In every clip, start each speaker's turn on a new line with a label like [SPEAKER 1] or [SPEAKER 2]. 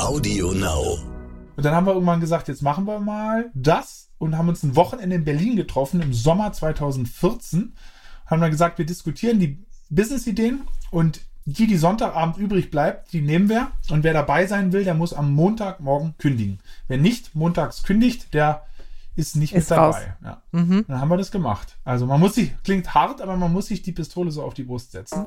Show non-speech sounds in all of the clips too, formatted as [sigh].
[SPEAKER 1] Audio Now.
[SPEAKER 2] Und dann haben wir irgendwann gesagt, jetzt machen wir mal das und haben uns ein Wochenende in Berlin getroffen im Sommer 2014. Haben dann gesagt, wir diskutieren die Business-Ideen und die, die Sonntagabend übrig bleibt, die nehmen wir. Und wer dabei sein will, der muss am Montagmorgen kündigen. Wer nicht montags kündigt, der ist nicht
[SPEAKER 3] Ist
[SPEAKER 2] mit dabei.
[SPEAKER 3] raus.
[SPEAKER 2] Ja.
[SPEAKER 3] Mhm.
[SPEAKER 2] Dann haben wir das gemacht. Also man muss sich, klingt hart, aber man muss sich die Pistole so auf die Brust setzen.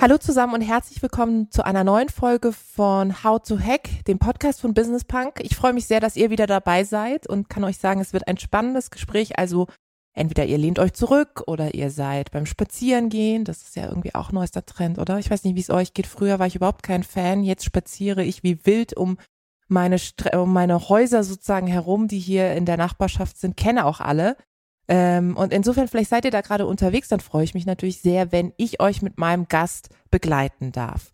[SPEAKER 3] Hallo zusammen und herzlich willkommen zu einer neuen Folge von How to Hack, dem Podcast von Business Punk. Ich freue mich sehr, dass ihr wieder dabei seid und kann euch sagen, es wird ein spannendes Gespräch. Also entweder ihr lehnt euch zurück oder ihr seid beim Spazierengehen. Das ist ja irgendwie auch neuester Trend, oder? Ich weiß nicht, wie es euch geht. Früher war ich überhaupt kein Fan. Jetzt spaziere ich wie wild um meine, Stre um meine Häuser sozusagen herum, die hier in der Nachbarschaft sind, kenne auch alle. Ähm, und insofern, vielleicht seid ihr da gerade unterwegs, dann freue ich mich natürlich sehr, wenn ich euch mit meinem Gast begleiten darf.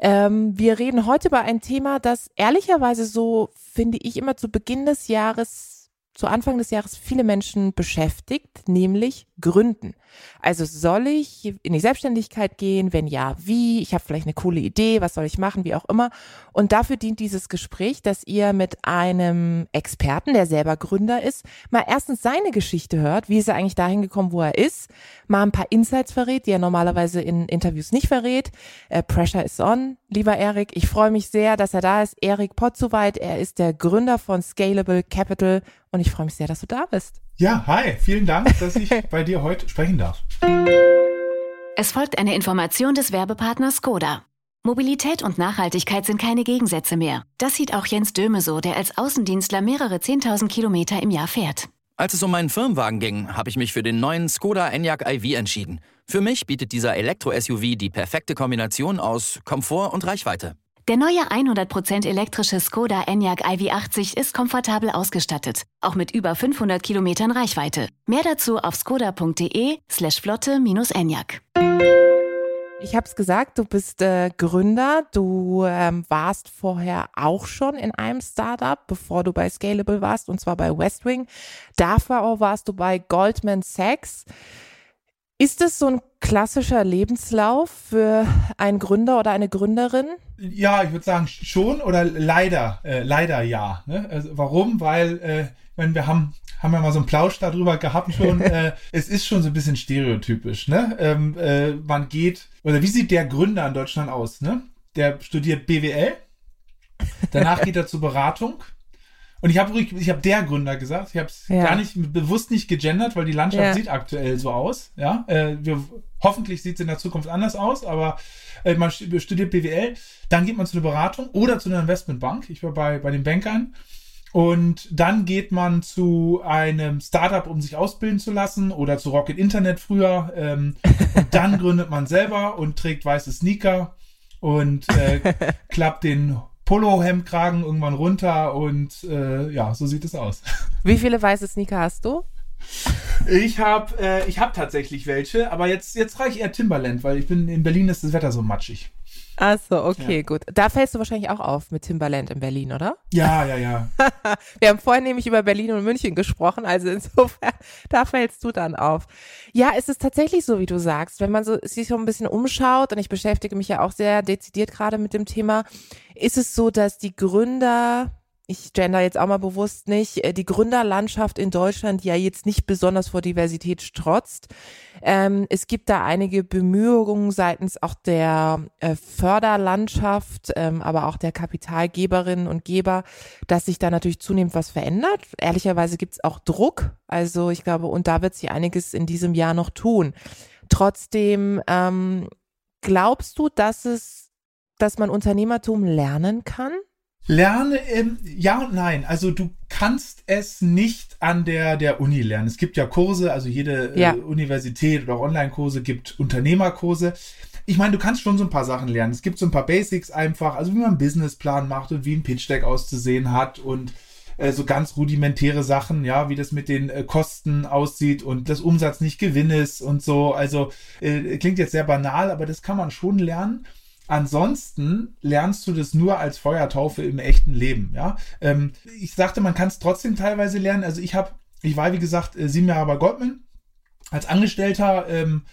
[SPEAKER 3] Ähm, wir reden heute über ein Thema, das ehrlicherweise so, finde ich, immer zu Beginn des Jahres, zu Anfang des Jahres viele Menschen beschäftigt, nämlich Gründen. Also soll ich in die Selbstständigkeit gehen? Wenn ja, wie? Ich habe vielleicht eine coole Idee, was soll ich machen, wie auch immer. Und dafür dient dieses Gespräch, dass ihr mit einem Experten, der selber Gründer ist, mal erstens seine Geschichte hört, wie ist er eigentlich dahin gekommen, wo er ist, mal ein paar Insights verrät, die er normalerweise in Interviews nicht verrät. Äh, Pressure is on, lieber Erik. Ich freue mich sehr, dass er da ist. Erik Potzuweit, er ist der Gründer von Scalable Capital und ich freue mich sehr, dass du da bist.
[SPEAKER 2] Ja, hi, vielen Dank, dass ich [laughs] bei dir heute sprechen darf.
[SPEAKER 4] Es folgt eine Information des Werbepartners Skoda. Mobilität und Nachhaltigkeit sind keine Gegensätze mehr. Das sieht auch Jens Döme so, der als Außendienstler mehrere 10.000 Kilometer im Jahr fährt.
[SPEAKER 5] Als es um meinen Firmenwagen ging, habe ich mich für den neuen Skoda Enyaq iV entschieden. Für mich bietet dieser Elektro-SUV die perfekte Kombination aus Komfort und Reichweite.
[SPEAKER 4] Der neue 100% elektrische Skoda Enyaq iV80 ist komfortabel ausgestattet, auch mit über 500 Kilometern Reichweite. Mehr dazu auf skoda.de slash flotte-enyaq.
[SPEAKER 3] Ich habe es gesagt, du bist äh, Gründer. Du ähm, warst vorher auch schon in einem Startup, bevor du bei Scalable warst, und zwar bei Westwing. Davor warst du bei Goldman Sachs. Ist es so ein klassischer Lebenslauf für einen Gründer oder eine Gründerin?
[SPEAKER 2] Ja, ich würde sagen schon oder leider, äh, leider ja. Ne? Also warum? Weil, äh, wenn wir haben, haben ja mal so einen Plausch darüber gehabt schon. [laughs] äh, es ist schon so ein bisschen stereotypisch. Ne? Ähm, äh, man geht oder wie sieht der Gründer in Deutschland aus? Ne? Der studiert BWL, danach geht er zur Beratung. Und ich habe ich habe der Gründer gesagt. Ich habe es
[SPEAKER 3] Ja.
[SPEAKER 2] gar nicht bewusst nicht gegendert, weil die Landschaft
[SPEAKER 3] Ja.
[SPEAKER 2] sieht aktuell so aus. Ja, äh, wir, hoffentlich sieht es in der Zukunft anders aus, aber äh, man stu- studiert BWL, dann geht man zu einer Beratung oder zu einer Investmentbank. Ich war bei, bei den Bankern. Und dann geht man zu einem Startup, um sich ausbilden zu lassen oder zu Rocket Internet früher. Ähm, und dann [laughs] gründet man selber und trägt weiße Sneaker und äh, klappt den Polohemdkragen irgendwann runter und äh, ja, so sieht es aus. [laughs]
[SPEAKER 3] Wie viele weiße Sneaker hast du?
[SPEAKER 2] Ich habe äh, ich hab tatsächlich welche, aber jetzt, jetzt trage ich eher Timberland, weil ich bin in Berlin ist das Wetter so matschig.
[SPEAKER 3] Ach so, okay, gut. Da fällst du wahrscheinlich auch auf mit Timberland in Berlin, oder?
[SPEAKER 2] Ja, ja, ja. [laughs]
[SPEAKER 3] Wir haben vorhin nämlich über Berlin und München gesprochen, also insofern, [laughs] da fällst du dann auf. Ja, es ist tatsächlich so, wie du sagst, wenn man so sich so ein bisschen umschaut und ich beschäftige mich ja auch sehr dezidiert gerade mit dem Thema, ist es so, dass die Gründer ich gender jetzt auch mal bewusst nicht, äh, die Gründerlandschaft in Deutschland ja jetzt nicht besonders vor Diversität strotzt. Ähm, es gibt da einige Bemühungen seitens auch der äh, Förderlandschaft, ähm, aber auch der Kapitalgeberinnen und Geber, dass sich da natürlich zunehmend was verändert. Ehrlicherweise gibt es auch Druck. Also ich glaube, und da wird sich einiges in diesem Jahr noch tun. Trotzdem ähm, glaubst du, dass es, dass man Unternehmertum lernen kann?
[SPEAKER 2] Lerne, ähm, ja und nein. Also du kannst es nicht an der, der Uni lernen. Es gibt ja Kurse, also jede
[SPEAKER 3] Ja.
[SPEAKER 2] äh, Universität oder auch Online-Kurse gibt Unternehmerkurse. ich meine, du kannst schon so ein paar Sachen lernen. Es gibt so ein paar Basics einfach, also wie man einen Businessplan macht und wie ein Pitch Deck auszusehen hat und äh, so ganz rudimentäre Sachen, ja, wie das mit den äh, Kosten aussieht und das Umsatz nicht Gewinn ist und so. Also äh, klingt jetzt sehr banal, aber das kann man schon lernen. Ansonsten lernst du das nur als Feuertaufe im echten Leben. Ja, ähm, ich sagte, man kann es trotzdem teilweise lernen. Also ich habe, ich war wie gesagt äh, sieben Jahre bei Goldman als Angestellter. Ähm,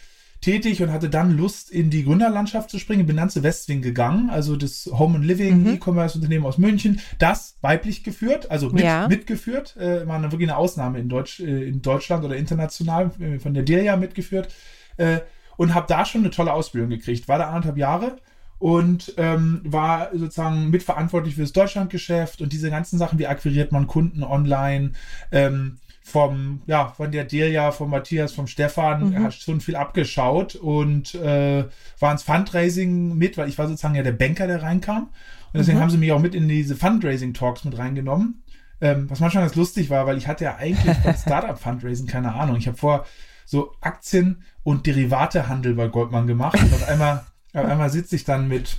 [SPEAKER 2] tätig und hatte dann Lust, in die Gründerlandschaft zu springen. Bin dann zu Westwing gegangen, also das Home and Living mhm. E-Commerce-Unternehmen aus München. Das weiblich geführt, also mit, ja. mitgeführt. Äh, war wirklich eine Ausnahme in, Deutsch, äh, in Deutschland oder international, äh, von der Delia mitgeführt. Äh, und habe da schon eine tolle Ausbildung gekriegt. War da anderthalb Jahre und ähm, war sozusagen mitverantwortlich für das Deutschlandgeschäft und diese ganzen Sachen, wie akquiriert man Kunden online, ähm, vom, ja, von der Delia, von Matthias, vom Stefan, mhm. hat schon viel abgeschaut und äh, war ins Fundraising mit, weil ich war sozusagen ja der Banker, der reinkam. Und deswegen mhm. haben sie mich auch mit in diese Fundraising-Talks mit reingenommen. Ähm, was manchmal ganz lustig war, weil ich hatte ja eigentlich beim [laughs] Startup-Fundraising keine Ahnung. Ich habe vor so Aktien- und Derivatehandel bei Goldman gemacht und auf einmal, auf einmal sitze ich dann mit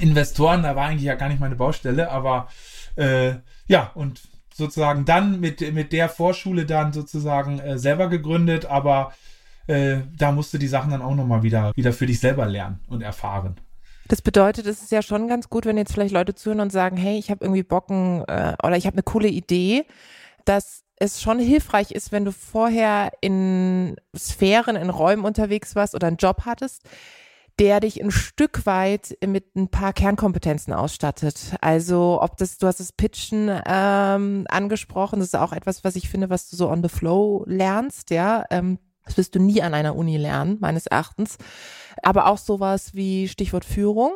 [SPEAKER 2] Investoren, da war eigentlich ja gar nicht meine Baustelle, aber äh, ja, und sozusagen dann mit, mit der Vorschule dann sozusagen äh, selber gegründet, aber äh, da musst du die Sachen dann auch nochmal wieder, wieder für dich selber lernen und erfahren.
[SPEAKER 3] Das bedeutet, es ist ja schon ganz gut, wenn jetzt vielleicht Leute zuhören und sagen, hey, ich habe irgendwie Bocken äh, oder ich habe eine coole Idee, dass es schon hilfreich ist, wenn du vorher in Sphären, in Räumen unterwegs warst oder einen Job hattest, der dich ein Stück weit mit ein paar Kernkompetenzen ausstattet. Also ob das, du hast das Pitchen ähm, angesprochen, das ist auch etwas, was ich finde, was du so on the flow lernst, ja. Ähm, das wirst du nie an einer Uni lernen, meines Erachtens. Aber auch sowas wie Stichwort Führung.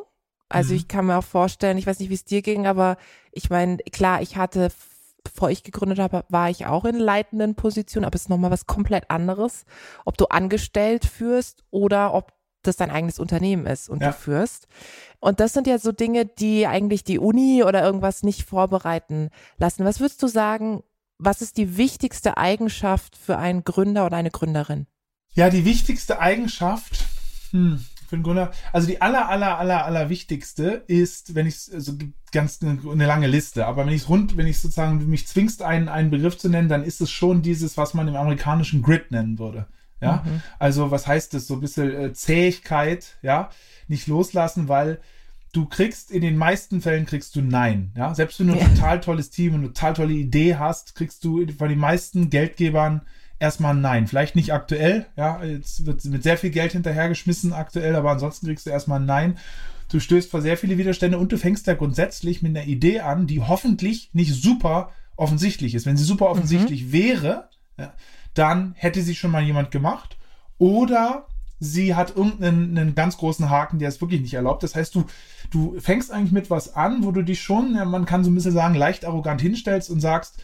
[SPEAKER 3] Also mhm. ich kann mir auch vorstellen, ich weiß nicht, wie es dir ging, aber ich meine, klar, ich hatte, bevor ich gegründet habe, war ich auch in leitenden Positionen, aber es ist nochmal was komplett anderes, ob du angestellt führst oder ob das dein eigenes Unternehmen ist und ja. du führst. Und das sind ja so Dinge, die eigentlich die Uni oder irgendwas nicht vorbereiten lassen. Was würdest du sagen, was ist die wichtigste Eigenschaft für einen Gründer oder eine Gründerin?
[SPEAKER 2] Ja, die wichtigste Eigenschaft hm, für einen Gründer, also die aller, aller, aller, aller wichtigste ist, wenn ich so also ganz eine, eine, lange Liste, aber wenn ich rund, wenn ich sozusagen mich zwingst, einen, einen Begriff zu nennen, dann ist es schon dieses, was man im amerikanischen Grid nennen würde. Ja, mhm. also was heißt das? So ein bisschen äh, Zähigkeit, ja, nicht loslassen, weil du kriegst in den meisten Fällen kriegst du Nein. Ja, selbst wenn du ein ja. total tolles Team und eine total tolle Idee hast, kriegst du von den meisten Geldgebern erstmal ein Nein. Vielleicht nicht aktuell, ja, jetzt wird mit sehr viel Geld hinterhergeschmissen aktuell, aber ansonsten kriegst du erstmal ein Nein. Du stößt vor sehr viele Widerstände und du fängst ja grundsätzlich mit einer Idee an, die hoffentlich nicht super offensichtlich ist. Wenn sie super offensichtlich mhm. wäre, ja, dann hätte sie schon mal jemand gemacht. Oder sie hat irgendeinen ganz großen Haken, der es wirklich nicht erlaubt. Das heißt, du, du fängst eigentlich mit was an, wo du dich schon, ja, man kann so ein bisschen sagen, leicht arrogant hinstellst und sagst,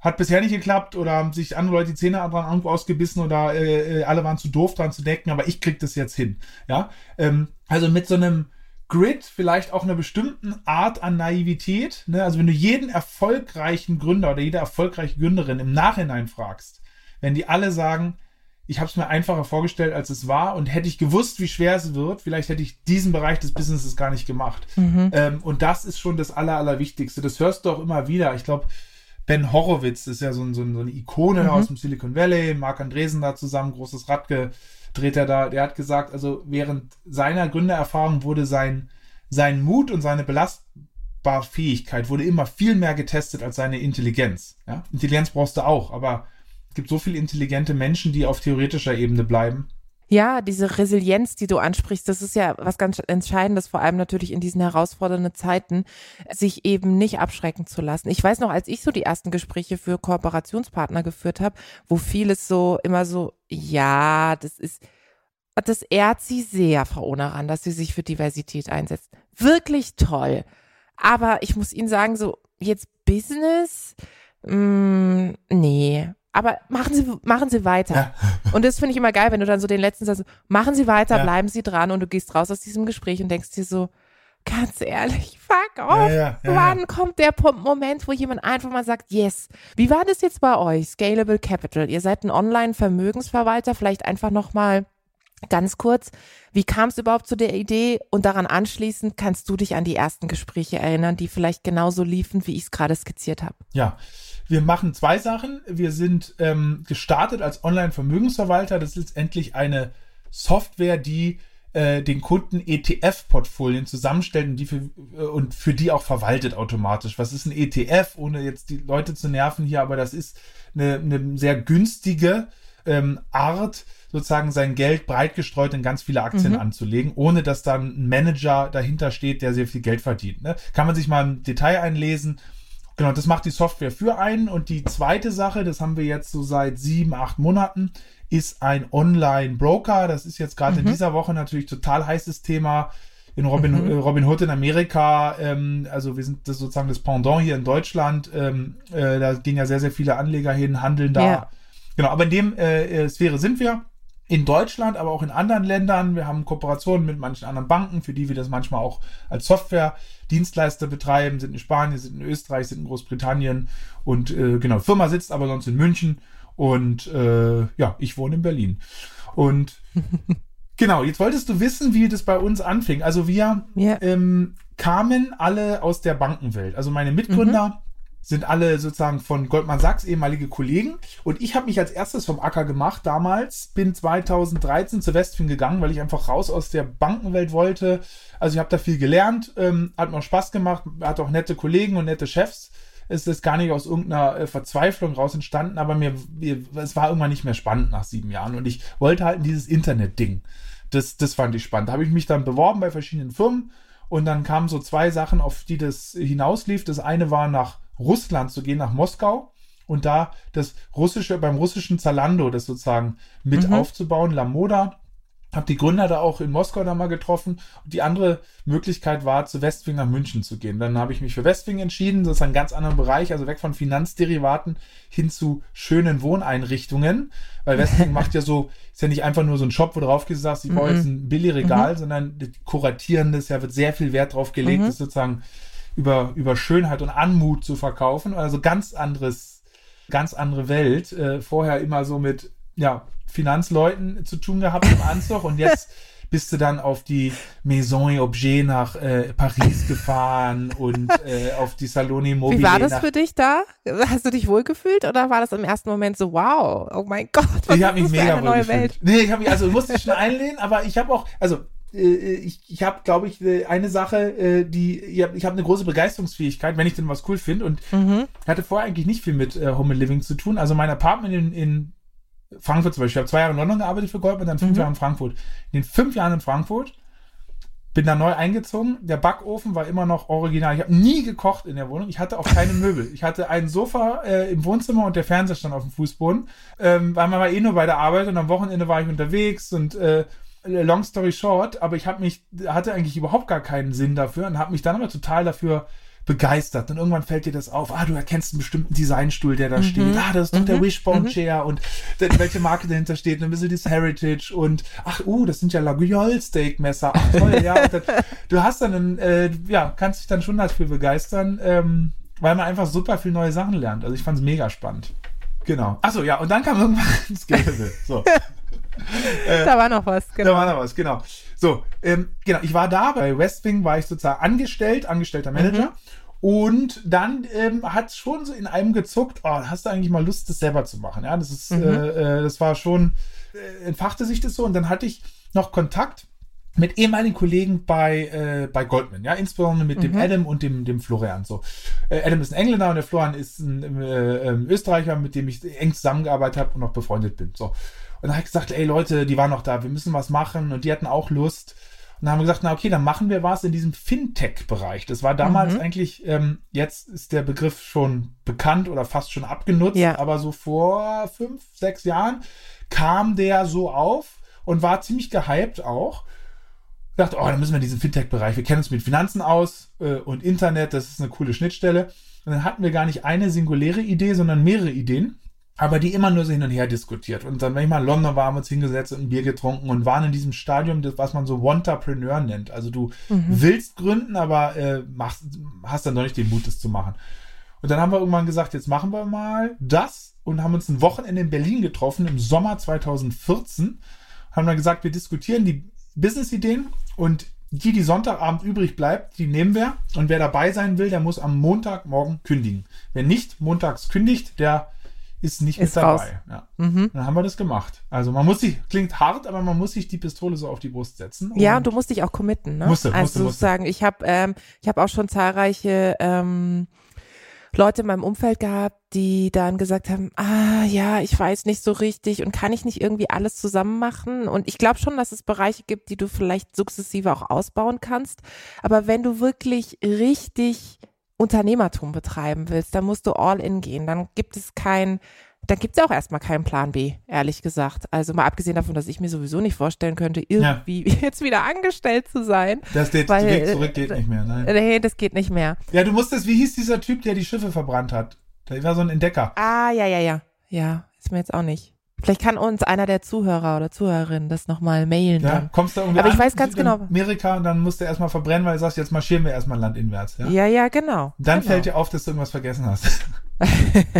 [SPEAKER 2] hat bisher nicht geklappt oder haben sich andere Leute die Zähne dran irgendwo ausgebissen oder äh, äh, alle waren zu doof dran zu decken, aber ich krieg das jetzt hin. Ja, ähm, also mit so einem Grid vielleicht auch einer bestimmten Art an Naivität. Ne? Also wenn du jeden erfolgreichen Gründer oder jede erfolgreiche Gründerin im Nachhinein fragst, wenn die alle sagen, ich habe es mir einfacher vorgestellt, als es war und hätte ich gewusst, wie schwer es wird, vielleicht hätte ich diesen Bereich des Businesses gar nicht gemacht. Mhm. Ähm, und das ist schon das Aller, Allerwichtigste. Das hörst du auch immer wieder. Ich glaube, Ben Horowitz ist ja so, ein, so, ein, so eine Ikone mhm. aus dem Silicon Valley, Mark Andresen da zusammen, großes Rad gedreht er da. Der hat gesagt, also während seiner Gründererfahrung wurde sein, sein Mut und seine Belastbarfähigkeit wurde immer viel mehr getestet als seine Intelligenz. Ja? Intelligenz brauchst du auch, aber es gibt so viele intelligente Menschen, die auf theoretischer Ebene bleiben.
[SPEAKER 3] Ja, diese Resilienz, die du ansprichst, das ist ja was ganz Entscheidendes, vor allem natürlich in diesen herausfordernden Zeiten, sich eben nicht abschrecken zu lassen. Ich weiß noch, als ich so die ersten Gespräche für Kooperationspartner geführt habe, wo vieles so immer so, ja, das ist, das ehrt sie sehr, Frau Onaran, dass sie sich für Diversität einsetzt. Wirklich toll. Aber ich muss Ihnen sagen, so jetzt Business, mh, mm, nee, aber machen Sie, machen Sie weiter. Ja. Und das finde ich immer geil, wenn du dann so den letzten sagst, machen Sie weiter, ja. bleiben Sie dran und du gehst raus aus diesem Gespräch und denkst dir so, ganz ehrlich, fuck off. Ja, Wann kommt der Moment, wo jemand einfach mal sagt, yes. Wie war das jetzt bei euch? Scalable Capital. Ihr seid ein Online-Vermögensverwalter, vielleicht einfach nochmal Ganz kurz, wie kam es überhaupt zu der Idee? Und daran anschließend kannst du dich an die ersten Gespräche erinnern, die vielleicht genauso liefen, wie ich es gerade skizziert habe.
[SPEAKER 2] Ja, wir machen zwei Sachen. Wir sind ähm, gestartet als Online-Vermögensverwalter. Das ist letztendlich eine Software, die äh, den Kunden ETF-Portfolien zusammenstellt und, die für, äh, und für die auch verwaltet automatisch. Was ist ein ETF, ohne jetzt die Leute zu nerven hier, aber das ist eine, eine sehr günstige ähm, Art, sozusagen sein Geld breit gestreut in ganz viele Aktien mhm. anzulegen, ohne dass dann ein Manager dahinter steht, der sehr viel Geld verdient. Ne? Kann man sich mal im Detail einlesen. Genau, das macht die Software für einen. Und die zweite Sache, das haben wir jetzt so seit sieben, acht Monaten, ist ein Online-Broker. Das ist jetzt gerade mhm. in dieser Woche natürlich total heißes Thema in Robin, mhm. Äh, Robin Hood in Amerika. Ähm, also wir sind das sozusagen das Pendant hier in Deutschland. Ähm, äh, da gehen ja sehr, sehr viele Anleger hin, handeln da. Ja. Genau, aber in dem äh, Sphäre sind wir in Deutschland, aber auch in anderen Ländern. Wir haben Kooperationen mit manchen anderen Banken, für die wir das manchmal auch als Software-Dienstleister betreiben, sind in Spanien, sind in Österreich, sind in Großbritannien und äh, genau, Firma sitzt aber sonst in München und äh, ja, ich wohne in Berlin. Und [laughs] genau, jetzt wolltest du wissen, wie das bei uns anfing. Also wir yeah. ähm, kamen alle aus der Bankenwelt. Also meine Mitgründer mhm sind alle sozusagen von Goldman Sachs ehemalige Kollegen. Und ich habe mich als erstes vom Acker gemacht damals, bin 2013 zu Westfin gegangen, weil ich einfach raus aus der Bankenwelt wollte. Also ich habe da viel gelernt, ähm, hat mir auch Spaß gemacht, hat auch nette Kollegen und nette Chefs. Es ist gar nicht aus irgendeiner äh, Verzweiflung raus entstanden, aber mir, mir, es war irgendwann nicht mehr spannend nach sieben Jahren. Und ich wollte halt in dieses Internet-Ding. Das, das fand ich spannend. Da habe ich mich dann beworben bei verschiedenen Firmen und dann kamen so zwei Sachen, auf die das hinauslief. Das eine war nach Russland zu gehen, nach Moskau und da das russische, beim russischen Zalando das sozusagen mit mhm. aufzubauen, La Moda. Hab die Gründer da auch in Moskau da mal getroffen. Und die andere Möglichkeit war, zu Westwing nach München zu gehen. Dann habe ich mich für Westwing entschieden. Das ist ein ganz anderer Bereich, also weg von Finanzderivaten hin zu schönen Wohneinrichtungen. Weil [laughs] Westwing macht ja so, ist ja nicht einfach nur so ein Shop, wo drauf gesagt, ich baue jetzt mhm. ein Billigregal, mhm. sondern kuratieren das, ja wird sehr viel Wert drauf gelegt, mhm. das sozusagen über, über Schönheit und Anmut zu verkaufen. Also ganz anderes, ganz andere Welt. Äh, vorher immer so mit, ja, Finanzleuten zu tun gehabt im Anzug und jetzt [laughs] bist du dann auf die Maison et Objet nach äh, Paris gefahren und äh, auf die Saloni Mobile.
[SPEAKER 3] Wie war das für dich da? Hast du dich wohlgefühlt oder war das im ersten Moment so, wow, oh mein Gott,
[SPEAKER 2] was ich ist mich das mega für eine neue Welt? Nee, ich habe mich, also musste ich schon einlehnen, aber ich habe auch, also ich, ich habe, glaube ich, äh, eine Sache, äh, die ich habe hab eine große Begeisterungsfähigkeit, wenn ich denn was cool finde. Und mhm. hatte vorher eigentlich nicht viel mit äh, Home and Living zu tun. Also mein Apartment in, in Frankfurt zum Beispiel. Ich habe zwei Jahre in London gearbeitet für Goldman, dann fünf mhm. Jahre in Frankfurt. In den fünf Jahren in Frankfurt bin da neu eingezogen. Der Backofen war immer noch original. Ich habe nie gekocht in der Wohnung. Ich hatte auch keine Möbel. Ich hatte ein Sofa äh, im Wohnzimmer und der Fernseher stand auf dem Fußboden. Ähm, weil man war eh nur bei der Arbeit und am Wochenende war ich unterwegs und äh, long story short, aber ich habe mich, hatte eigentlich überhaupt gar keinen Sinn dafür und habe mich dann aber total dafür begeistert. Und irgendwann fällt dir das auf, ah, du erkennst einen bestimmten Designstuhl, der da mhm. steht. Ah, das ist doch mhm. der Wishbone mhm. Chair und welche Marke dahinter steht. Ein bisschen das Heritage und ach, uh, das sind ja Laguiole Steak Messer. Ach, toll, ja. Dann, du hast dann, einen, äh, ja, kannst dich dann schon dafür begeistern, ähm, weil man einfach super viel neue Sachen lernt. Also ich fand es mega spannend. Genau. Achso, ja, und dann kam irgendwann [laughs] das Gelbe. So.
[SPEAKER 3] Äh, da war noch was,
[SPEAKER 2] genau. Da war noch was, genau. So, ähm, genau, ich war da, bei Westwing war ich sozusagen angestellt, angestellter Manager. Mhm. Und dann ähm, hat schon so in einem gezuckt, oh, hast du eigentlich mal Lust, das selber zu machen? Ja, das ist, mhm. äh, äh das war schon, äh, entfachte sich das so und dann hatte ich noch Kontakt mit ehemaligen Kollegen bei, äh, bei Goldman, ja, insbesondere mit mhm. dem Adam und dem, dem Florian. So. Äh, Adam ist ein Engländer und der Florian ist ein äh, ähm, Österreicher, mit dem ich eng zusammengearbeitet habe und noch befreundet bin. So. Und dann habe ich gesagt, ey Leute, die waren noch da, wir müssen was machen und die hatten auch Lust. Und dann haben wir gesagt, na okay, dann machen wir was in diesem Fintech-Bereich. Das war damals mhm. eigentlich, ähm, jetzt ist der Begriff schon bekannt oder fast schon abgenutzt, ja. aber so vor fünf, sechs Jahren kam der so auf und war ziemlich gehypt auch. Dachte, oh, dann müssen wir diesen Fintech-Bereich. Wir kennen uns mit Finanzen aus äh, und Internet, das ist eine coole Schnittstelle. Und dann hatten wir gar nicht eine singuläre Idee, sondern mehrere Ideen aber die immer nur so hin und her diskutiert. Und dann, wenn ich mal in London war, haben wir uns hingesetzt und ein Bier getrunken und waren in diesem Stadium, was man so Wantrepreneur nennt. Also du mhm. willst gründen, aber äh, machst, hast dann doch nicht den Mut, das zu machen. Und dann haben wir irgendwann gesagt, jetzt machen wir mal das und haben uns ein Wochenende in Berlin getroffen im Sommer 2014 haben wir gesagt, wir diskutieren die Business-Ideen und die, die Sonntagabend übrig bleibt, die nehmen wir. Und wer dabei sein will, der muss am Montagmorgen kündigen. Wer nicht montags kündigt, der ist nicht
[SPEAKER 3] Ist
[SPEAKER 2] mit dabei. Ja.
[SPEAKER 3] Mhm.
[SPEAKER 2] Dann haben wir das gemacht. Also man muss sich, klingt hart, aber man muss sich die Pistole so auf die Brust setzen.
[SPEAKER 3] Ja, und du musst dich auch committen, ne?
[SPEAKER 2] Musste,
[SPEAKER 3] also
[SPEAKER 2] musste, musste.
[SPEAKER 3] sozusagen, ich habe ähm, ich habe auch schon zahlreiche ähm, Leute in meinem Umfeld gehabt, die dann gesagt haben, ah ja, ich weiß nicht so richtig und kann ich nicht irgendwie alles zusammen machen? Und ich glaube schon, dass es Bereiche gibt, die du vielleicht sukzessive auch ausbauen kannst. Aber wenn du wirklich richtig Unternehmertum betreiben willst, dann musst du all in gehen. Dann gibt es kein, dann gibt es auch erstmal keinen Plan B, ehrlich gesagt. Also mal abgesehen davon, dass ich mir sowieso nicht vorstellen könnte, irgendwie [laughs] jetzt wieder angestellt zu sein.
[SPEAKER 2] Das der
[SPEAKER 3] Weil,
[SPEAKER 2] Weg
[SPEAKER 3] äh,
[SPEAKER 2] zurück geht nicht mehr. Nein.
[SPEAKER 3] Nee, das geht nicht mehr.
[SPEAKER 2] Ja, du musstest, wie hieß dieser Typ, der die Schiffe verbrannt hat? Der war so ein Entdecker.
[SPEAKER 3] Ah, ja, ja, ja. Ja, ist mir jetzt auch nicht. Vielleicht kann uns einer der Zuhörer oder Zuhörerinnen das nochmal mailen
[SPEAKER 2] Ja,
[SPEAKER 3] dann.
[SPEAKER 2] kommst du irgendwie
[SPEAKER 3] Aber ich
[SPEAKER 2] an,
[SPEAKER 3] weiß ganz genau-
[SPEAKER 2] Amerika und dann musst du erstmal verbrennen, weil du sagst, jetzt marschieren wir erstmal landinwärts. Ja?
[SPEAKER 3] Ja, ja, genau.
[SPEAKER 2] Dann
[SPEAKER 3] genau.
[SPEAKER 2] fällt dir auf, dass du irgendwas vergessen hast. [laughs]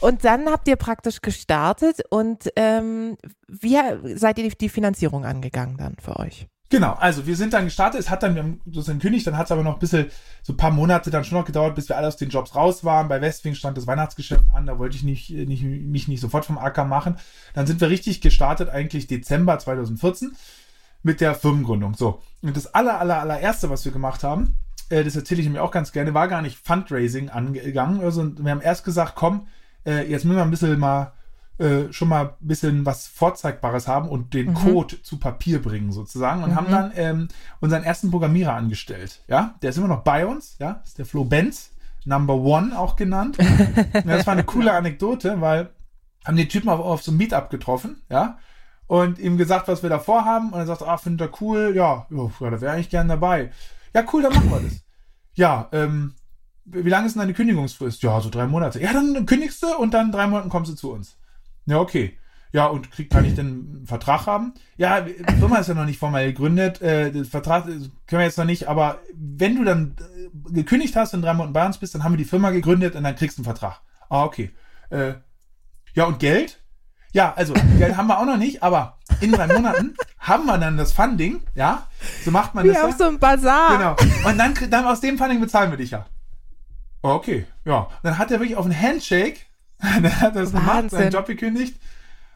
[SPEAKER 3] Und dann habt ihr praktisch gestartet und ähm, wie seid ihr die, Finanzierung angegangen dann für euch?
[SPEAKER 2] Genau, also wir sind dann gestartet, es hat dann, wir haben sozusagen gekündigt, dann hat es aber noch ein bisschen, so ein paar Monate dann schon noch gedauert, bis wir alle aus den Jobs raus waren. Bei Westwing stand das Weihnachtsgeschäft an, da wollte ich nicht, nicht, mich nicht sofort vom Acker machen. Dann sind wir richtig gestartet, eigentlich Dezember 2014 mit der Firmengründung. So, und das aller, aller, allererste, was wir gemacht haben, äh, das erzähle ich mir auch ganz gerne, war gar nicht Fundraising angegangen. Also wir haben erst gesagt, komm, äh, jetzt müssen wir ein bisschen mal äh, schon mal ein bisschen was Vorzeigbares haben und den Code zu Papier bringen sozusagen und haben dann ähm, unseren ersten Programmierer angestellt. Ja, der ist immer noch bei uns. Ja, das ist der Flo Benz, Number One auch genannt. [laughs] Das war eine coole Anekdote, weil haben den Typen auf, auf so einem Meetup getroffen, ja, und ihm gesagt, was wir da vorhaben. Und er sagt, ah, findet er cool, ja, ja, da wäre eigentlich gern dabei. Ja, cool, dann machen wir das. Ja, ähm, wie lange ist denn deine Kündigungsfrist? Ja, so drei Monate. Ja, dann kündigst du und dann drei Monaten kommst du zu uns. Ja, okay. Ja, und krieg, kann ich denn einen Vertrag haben? Ja, die Firma ist ja noch nicht formell gegründet. Äh, den Vertrag äh, können wir jetzt noch nicht, aber wenn du dann äh, gekündigt hast und drei Monaten bei uns bist, dann haben wir die Firma gegründet und dann kriegst du einen Vertrag. Ah, okay. Äh, ja, und Geld? Ja, also Geld haben wir auch noch nicht, aber in drei Monaten haben wir dann das Funding, ja? So macht man
[SPEAKER 3] Wie
[SPEAKER 2] das.
[SPEAKER 3] auf
[SPEAKER 2] ja?
[SPEAKER 3] so einem Bazar.
[SPEAKER 2] Genau. Und dann, dann aus dem Funding bezahlen wir dich ja. Oh, okay, ja. Dann hat er wirklich auf einen Handshake, [laughs] dann hat er das gemacht, seinen Job gekündigt.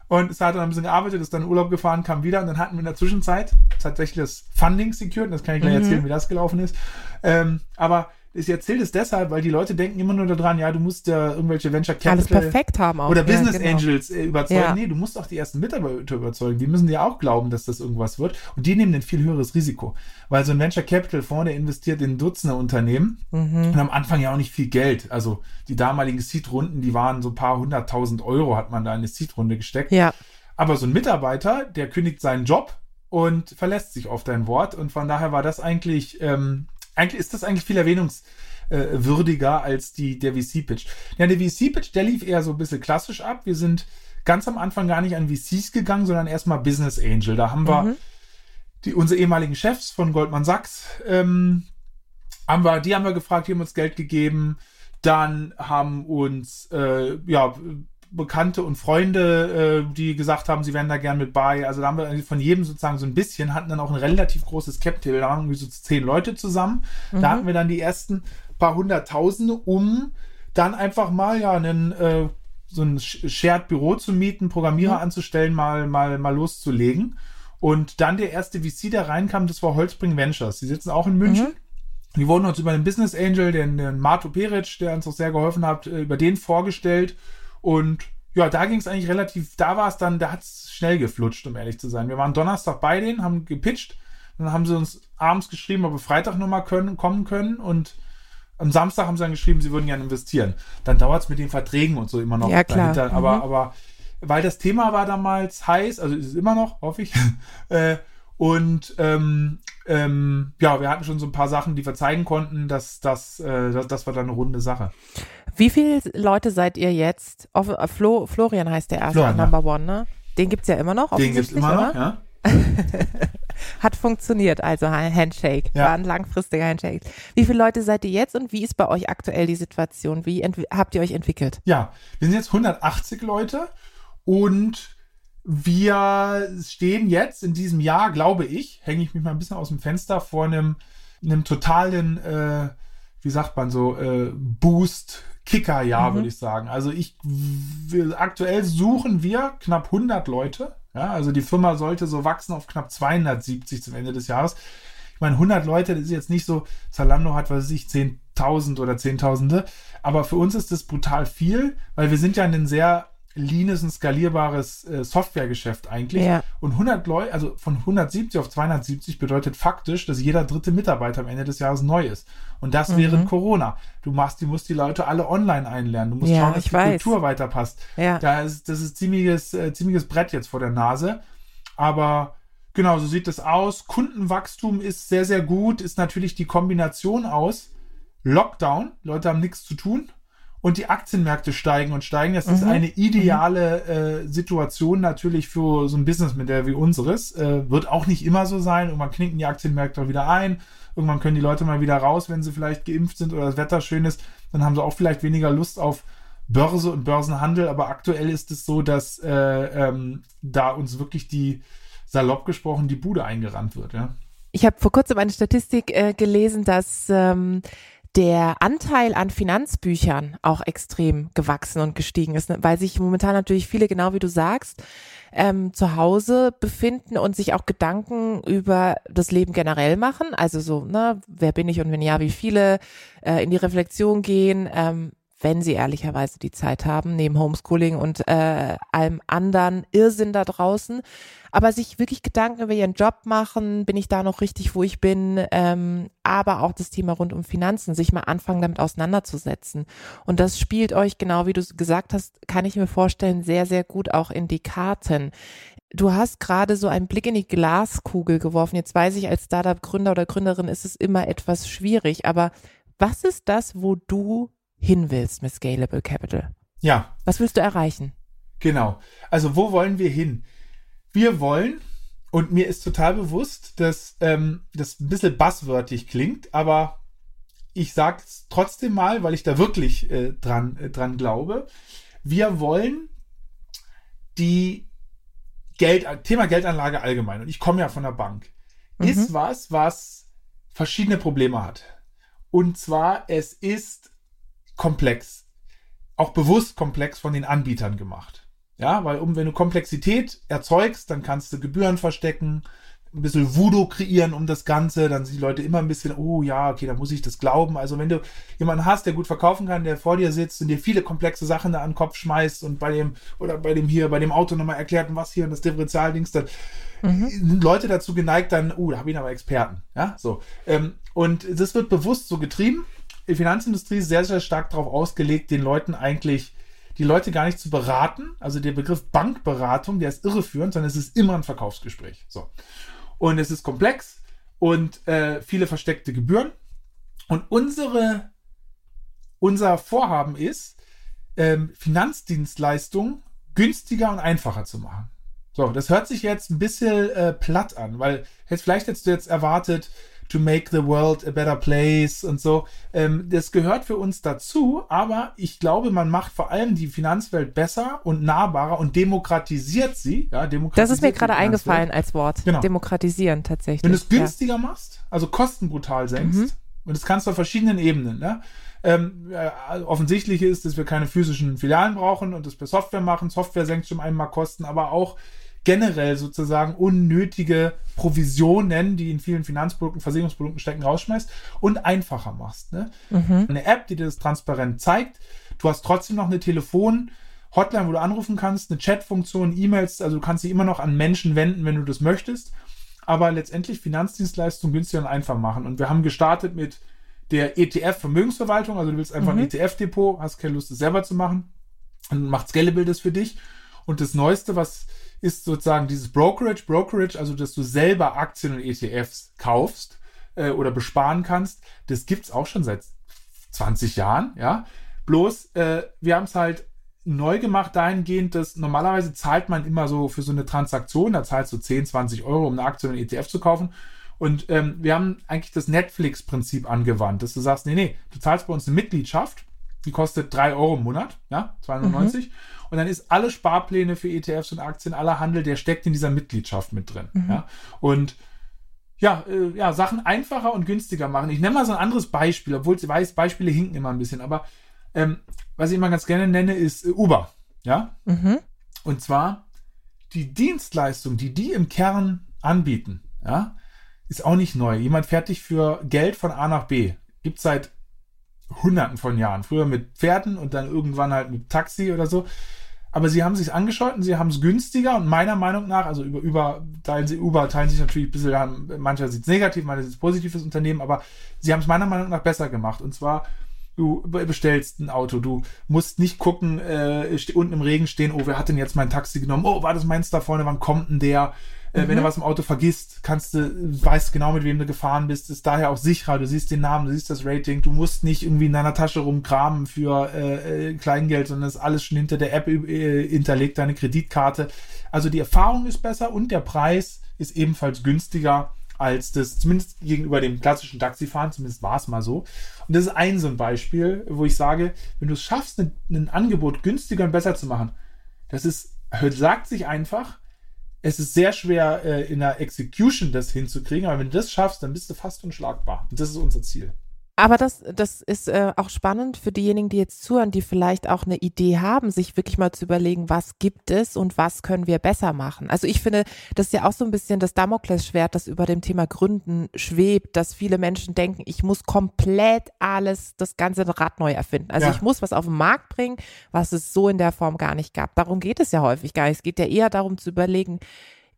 [SPEAKER 2] Und es hat dann ein bisschen gearbeitet, ist dann in Urlaub gefahren, kam wieder und dann hatten wir in der Zwischenzeit tatsächlich das Funding secured. Und das kann ich gleich
[SPEAKER 3] Mhm.
[SPEAKER 2] erzählen, wie das gelaufen ist. Ähm, aber ich erzähle es deshalb, weil die Leute denken immer nur daran, ja, du musst ja irgendwelche Venture Capital
[SPEAKER 3] Alles perfekt haben auch.
[SPEAKER 2] oder
[SPEAKER 3] ja,
[SPEAKER 2] Business
[SPEAKER 3] genau.
[SPEAKER 2] Angels äh, überzeugen.
[SPEAKER 3] Ja.
[SPEAKER 2] Nee, du musst auch die ersten Mitarbeiter überzeugen. Die müssen dir auch glauben, dass das irgendwas wird. Und die nehmen ein viel höheres Risiko. Weil so ein Venture Capital Fonds, der investiert in Dutzende Unternehmen
[SPEAKER 3] Mhm.
[SPEAKER 2] und am Anfang ja auch nicht viel Geld. Also die damaligen Seed-Runden, die waren so ein paar hunderttausend Euro, hat man da in eine Seed-Runde gesteckt.
[SPEAKER 3] Ja,
[SPEAKER 2] Aber so ein Mitarbeiter, der kündigt seinen Job und verlässt sich auf dein Wort. Und von daher war das eigentlich, ähm, eigentlich ist das eigentlich viel erwähnungswürdiger als die, der VC-Pitch. Ja, der VC-Pitch, der lief eher so ein bisschen klassisch ab. Wir sind ganz am Anfang gar nicht an VCs gegangen, sondern erstmal Business Angel. Da haben wir die, unsere ehemaligen Chefs von Goldman Sachs, ähm, haben wir, die haben wir gefragt, die haben uns Geld gegeben. Dann haben uns, äh, ja, Bekannte und Freunde, äh, die gesagt haben, sie wären da gern mit bei. Also da haben wir von jedem sozusagen so ein bisschen, hatten dann auch ein relativ großes Capital. Da waren irgendwie so zehn Leute zusammen. Da hatten wir dann die ersten paar hunderttausende, um dann einfach mal ja einen, äh, so ein Sh- Shared Büro zu mieten, Programmierer anzustellen, mal, mal, mal loszulegen. Und dann der erste VC, der reinkam, das war Holzbring Ventures. Die sitzen auch in München. Die wurden uns über den Business Angel, den, den Marto Peric, der uns auch sehr geholfen hat, äh, über den vorgestellt. Und ja, da ging es eigentlich relativ, da war es dann, da hat es schnell geflutscht, um ehrlich zu sein. Wir waren Donnerstag bei denen, haben gepitcht, dann haben sie uns abends geschrieben, ob wir Freitag nochmal können, kommen können und am Samstag haben sie dann geschrieben, sie würden gerne investieren. Dann dauert es mit den Verträgen und so immer noch
[SPEAKER 3] Ja, klar.
[SPEAKER 2] dahinter. Aber,
[SPEAKER 3] Mhm.
[SPEAKER 2] aber weil das Thema war damals heiß, also ist es immer noch, hoffe ich. [laughs] äh, und ähm, ähm, ja, wir hatten schon so ein paar Sachen, die wir zeigen konnten, dass das, äh, das, das war dann eine runde Sache.
[SPEAKER 3] Wie viele Leute seid ihr jetzt? Auf, äh, Flo, Florian heißt der erste
[SPEAKER 2] Florian.
[SPEAKER 3] Number One, ne? Den gibt's ja immer noch.
[SPEAKER 2] Den gibt es immer noch, ja. [laughs]
[SPEAKER 3] Hat funktioniert, also ein Handshake.
[SPEAKER 2] Ja.
[SPEAKER 3] War ein langfristiger Handshake. Wie viele Leute seid ihr jetzt und wie ist bei euch aktuell die Situation? Wie habt ihr euch entwickelt?
[SPEAKER 2] Ja, wir sind jetzt 180 Leute und wir stehen jetzt in diesem Jahr, glaube ich, hänge ich mich mal ein bisschen aus dem Fenster vor einem, einem totalen, äh, wie sagt man so, äh, Boost, Kicker-Jahr, mhm. würde ich sagen. Also ich, wir, aktuell suchen wir knapp 100 Leute. Ja, also die Firma sollte so wachsen auf knapp 270 zum Ende des Jahres. Ich meine, 100 Leute, das ist jetzt nicht so, Zalando hat, was weiß ich, 10.000 oder Zehntausende. Aber für uns ist das brutal viel, weil wir sind ja in einem sehr leanes und skalierbares äh, Softwaregeschäft eigentlich. Ja. Und 100 Leute, also von 170 auf 270 bedeutet faktisch, dass jeder dritte Mitarbeiter am Ende des Jahres neu ist. Und das mhm. während Corona. Du machst, du musst die Leute alle online einlernen. Du musst ja, schauen, dass die weiß. Kultur weiterpasst. Ja. Da ist, das ist ziemliches, äh, ziemliches Brett jetzt vor der Nase. Aber genau, so sieht es aus. Kundenwachstum ist sehr, sehr gut. Ist natürlich die Kombination aus Lockdown. Leute haben nichts zu tun und die Aktienmärkte steigen und steigen. Das mhm. ist eine ideale äh, Situation natürlich für so ein Businessmodell wie unseres. Äh, wird auch nicht immer so sein. Irgendwann knicken die Aktienmärkte wieder ein. Irgendwann können die Leute mal wieder raus, wenn sie vielleicht geimpft sind oder das Wetter schön ist. Dann haben sie auch vielleicht weniger Lust auf Börse und Börsenhandel. Aber aktuell ist es so, dass äh, ähm, da uns wirklich die, salopp gesprochen, die Bude eingerannt wird. Ja.
[SPEAKER 3] Ich habe vor kurzem eine Statistik äh, gelesen, dass ähm, der Anteil an Finanzbüchern auch extrem gewachsen und gestiegen ist, ne? weil sich momentan natürlich viele, genau wie du sagst, ähm, zu Hause befinden und sich auch Gedanken über das Leben generell machen. Also so, ne, wer bin ich und wenn ja, wie viele, äh, in die Reflexion gehen, ähm, wenn sie ehrlicherweise die Zeit haben, neben Homeschooling und äh, allem anderen Irrsinn da draußen. Aber sich wirklich Gedanken über ihren Job machen, bin ich da noch richtig, wo ich bin, ähm, aber auch das Thema rund um Finanzen, sich mal anfangen, damit auseinanderzusetzen. Und das spielt euch, genau wie du gesagt hast, kann ich mir vorstellen, sehr, sehr gut auch in die Karten. Du hast gerade so einen Blick in die Glaskugel geworfen. Jetzt weiß ich, als Startup-Gründer oder Gründerin ist es immer etwas schwierig, aber was ist das, wo du hin willst mit Scalable Capital.
[SPEAKER 2] Ja.
[SPEAKER 3] Was willst du erreichen?
[SPEAKER 2] Genau. Also wo wollen wir hin? Wir wollen, und mir ist total bewusst, dass ähm, das ein bisschen buzzwörtlich klingt, aber ich sage es trotzdem mal, weil ich da wirklich äh, dran, äh, dran glaube. Wir wollen die Geld, Thema Geldanlage allgemein, und ich komme ja von der Bank, mhm. ist was, was verschiedene Probleme hat. Und zwar, es ist komplex. Auch bewusst komplex von den Anbietern gemacht. Ja, weil um, wenn du Komplexität erzeugst, dann kannst du Gebühren verstecken, ein bisschen Voodoo kreieren um das Ganze, dann sind die Leute immer ein bisschen, oh ja, okay, da muss ich das glauben. Also wenn du jemanden hast, der gut verkaufen kann, der vor dir sitzt und dir viele komplexe Sachen da an den Kopf schmeißt und bei dem, oder bei dem hier, bei dem Auto nochmal erklärt, was hier und das Differentialdings, dann mhm. sind Leute dazu geneigt, dann, oh, da habe ich aber Experten. Ja, so. Ähm, und das wird bewusst so getrieben die Finanzindustrie ist sehr, sehr stark darauf ausgelegt, den Leuten eigentlich die Leute gar nicht zu beraten. Also der Begriff Bankberatung, der ist irreführend, sondern es ist immer ein Verkaufsgespräch. So. Und es ist komplex und äh, viele versteckte Gebühren. Und unsere, unser Vorhaben ist, ähm, Finanzdienstleistungen günstiger und einfacher zu machen. So, das hört sich jetzt ein bisschen äh, platt an, weil jetzt vielleicht hättest du jetzt erwartet, to make the world a better place und so. Ähm, das gehört für uns dazu, aber ich glaube, man macht vor allem die Finanzwelt besser und nahbarer und demokratisiert sie. Ja, demokratisiert
[SPEAKER 3] das ist mir gerade eingefallen als Wort. Genau. Demokratisieren tatsächlich.
[SPEAKER 2] Wenn du es günstiger ja. machst, also kostenbrutal senkst, mhm. und das kannst du auf verschiedenen Ebenen, ne? Ähm, äh, offensichtlich ist, dass wir keine physischen Filialen brauchen und das per Software machen. Software senkt schon einmal Kosten, aber auch generell sozusagen unnötige Provisionen, die in vielen Finanzprodukten, Versicherungsprodukten stecken, rausschmeißt und einfacher machst. Ne? Mhm. Eine App, die dir das transparent zeigt. Du hast trotzdem noch eine Telefon- Hotline, wo du anrufen kannst, eine Chatfunktion, E-Mails, also du kannst sie immer noch an Menschen wenden, wenn du das möchtest. Aber letztendlich Finanzdienstleistungen günstiger und einfach machen. Und wir haben gestartet mit der ETF-Vermögensverwaltung. Also du willst einfach mhm. ein ETF-Depot, hast keine Lust, es selber zu machen. Dann macht Scalable das für dich. Und das Neueste, was ist sozusagen dieses Brokerage. Brokerage, also dass du selber Aktien und ETFs kaufst äh, oder besparen kannst, das gibt's auch schon seit 20 Jahren, ja. Bloß, äh, wir haben es halt neu gemacht dahingehend, dass normalerweise zahlt man immer so für so eine Transaktion, da zahlst du 10, 20 Euro, um eine Aktie und einen ETF zu kaufen. Und ähm, wir haben eigentlich das Netflix-Prinzip angewandt, dass du sagst, nee, nee, du zahlst bei uns eine Mitgliedschaft die kostet 3 Euro im Monat, ja, 290. Mhm. Und dann ist alle Sparpläne für ETFs und Aktien, aller Handel, der steckt in dieser Mitgliedschaft mit drin. Mhm. Ja? Und ja, äh, ja, Sachen einfacher und günstiger machen. Ich nenne mal so ein anderes Beispiel, obwohl ich weiß, Beispiele hinken immer ein bisschen, aber ähm, was ich immer ganz gerne nenne, ist äh, Uber. Ja? Mhm. Und zwar die Dienstleistung, die die im Kern anbieten, ja, ist auch nicht neu. Jemand fertig für Geld von A nach B. Gibt seit hunderten von Jahren. Früher mit Pferden und dann irgendwann halt mit Taxi oder so. Aber sie haben sich angeschaut und sie haben es günstiger und meiner Meinung nach, also über, über teilen sie, Uber teilen sich natürlich ein bisschen, mancher sieht es negativ, mancher sieht es positiv fürs Unternehmen, aber sie haben es meiner Meinung nach besser gemacht. Und zwar, du bestellst ein Auto, du musst nicht gucken, äh, unten im Regen stehen, oh, wer hat denn jetzt mein Taxi genommen? Oh, war das meins da vorne, wann kommt denn der? Äh, mhm. Wenn du was im Auto vergisst, kannst du, weißt genau, mit wem du gefahren bist, ist daher auch sicherer. Du siehst den Namen, du siehst das Rating, du musst nicht irgendwie in deiner Tasche rumkramen für äh, äh Kleingeld, sondern ist alles schon hinter der App äh, hinterlegt, deine Kreditkarte. Also die Erfahrung ist besser und der Preis ist ebenfalls günstiger als das, zumindest gegenüber dem klassischen Taxifahren, zumindest war es mal so. Und das ist ein so ein Beispiel, wo ich sage, wenn du es schaffst, ein, ein Angebot günstiger und besser zu machen, das ist, sagt sich einfach, es ist sehr schwer, äh, in der Execution das hinzukriegen, aber wenn du das schaffst, dann bist du fast unschlagbar. Und das ist unser Ziel.
[SPEAKER 3] Aber das, das ist äh, auch spannend für diejenigen, die jetzt zuhören, die vielleicht auch eine Idee haben, sich wirklich mal zu überlegen, was gibt es und was können wir besser machen. Also ich finde, das ist ja auch so ein bisschen das Damoklesschwert, das über dem Thema Gründen schwebt, dass viele Menschen denken, ich muss komplett alles, das ganze Rad neu erfinden. Also ja. ich muss was auf den Markt bringen, was es so in der Form gar nicht gab. Darum geht es ja häufig gar nicht. Es geht ja eher darum zu überlegen,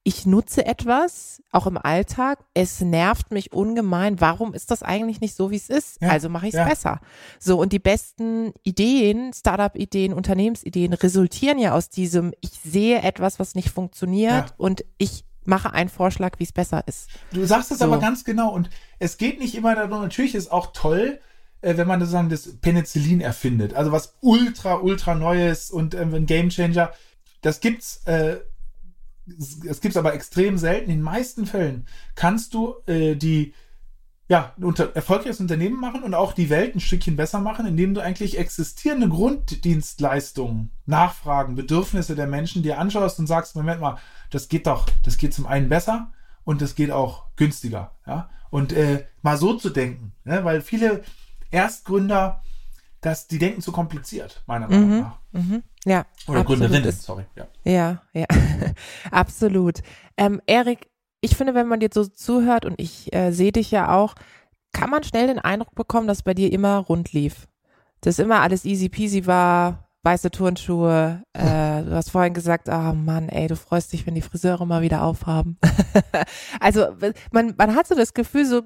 [SPEAKER 3] ich nutze etwas, auch im Alltag, es nervt mich ungemein, warum ist das eigentlich nicht so, wie es ist? Ja, also mache ich es ja. besser. So, und die besten Ideen, Startup-Ideen, Unternehmensideen resultieren ja aus diesem, ich sehe etwas, was nicht funktioniert ja. und ich mache einen Vorschlag, wie es besser ist.
[SPEAKER 2] Du sagst es so. aber ganz genau und es geht nicht immer darum, natürlich ist auch toll, äh, wenn man sozusagen das Penicillin erfindet, also was ultra, ultra Neues und ähm, ein Gamechanger, das gibt's äh, es gibt es aber extrem selten. In den meisten Fällen kannst du äh, die ja, ein unter, erfolgreiches Unternehmen machen und auch die Welt ein Stückchen besser machen, indem du eigentlich existierende Grunddienstleistungen, Nachfragen, Bedürfnisse der Menschen dir anschaust und sagst, Moment mal, das geht doch, das geht zum einen besser und das geht auch günstiger. Ja? Und äh, mal so zu denken, ne? weil viele Erstgründer das, die denken zu kompliziert, meiner Meinung mhm, nach. Mhm,
[SPEAKER 3] ja.
[SPEAKER 2] Oder Gründerinnen, sorry.
[SPEAKER 3] Ja, ja, ja. [laughs] absolut. Ähm, Erik, ich finde, wenn man dir so zuhört und ich äh, sehe dich ja auch, kann man schnell den Eindruck bekommen, dass bei dir immer rund lief. Dass immer alles easy peasy war, weiße Turnschuhe. Äh, du hast vorhin gesagt, ah oh Mann, ey, du freust dich, wenn die Friseure mal wieder aufhaben. [laughs] also man, man hat so das Gefühl, so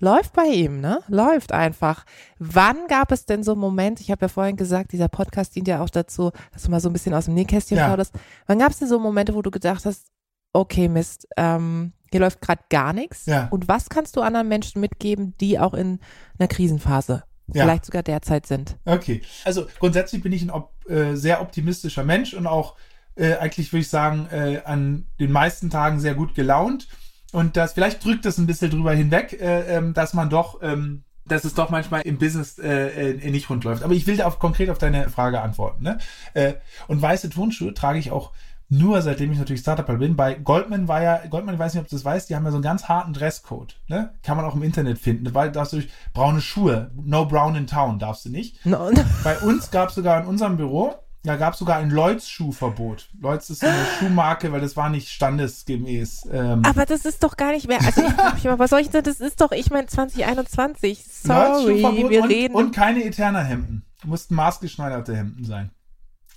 [SPEAKER 3] läuft bei ihm, ne? Läuft einfach. Wann gab es denn so einen Moment, ich habe ja vorhin gesagt, dieser Podcast dient ja auch dazu, dass du mal so ein bisschen aus dem Nähkästchen ja. plauderst. Wann gab es denn so Momente, wo du gedacht hast, okay, Mist, ähm, hier läuft gerade gar nichts? Ja. Und was kannst du anderen Menschen mitgeben, die auch in einer Krisenphase ja. vielleicht sogar derzeit sind?
[SPEAKER 2] Okay, also grundsätzlich bin ich ein op äh, sehr optimistischer Mensch und auch äh, eigentlich würde ich sagen, äh, an den meisten Tagen sehr gut gelaunt. Und das, vielleicht drückt es ein bisschen drüber hinweg, äh, ähm, dass man doch, ähm, dass es doch manchmal im Business äh, äh, nicht rund läuft. Aber ich will da auf, konkret auf deine Frage antworten. Ne? Äh, und weiße Turnschuhe trage ich auch nur seitdem ich natürlich Startup bin. Bei Goldman war ja, Goldman, ich weiß nicht, ob du das weißt, die haben ja so einen ganz harten Dresscode. Ne? Kann man auch im Internet finden. Weil darfst du braune Schuhe, no brown in town, darfst du nicht. No. Bei uns gab es sogar in unserem Büro da gab es sogar ein Lloyds-Schuhverbot. Lloyds ist eine Schuhmarke, weil das war nicht standesgemäß.
[SPEAKER 3] Ähm. Aber das ist doch gar nicht mehr. Also ich frage mich immer, was soll ich denn? Das ist doch, ich meine 2021. Sorry, wir
[SPEAKER 2] und,
[SPEAKER 3] reden.
[SPEAKER 2] Und keine Eterna-Hemden. Mussten maßgeschneiderte Hemden sein.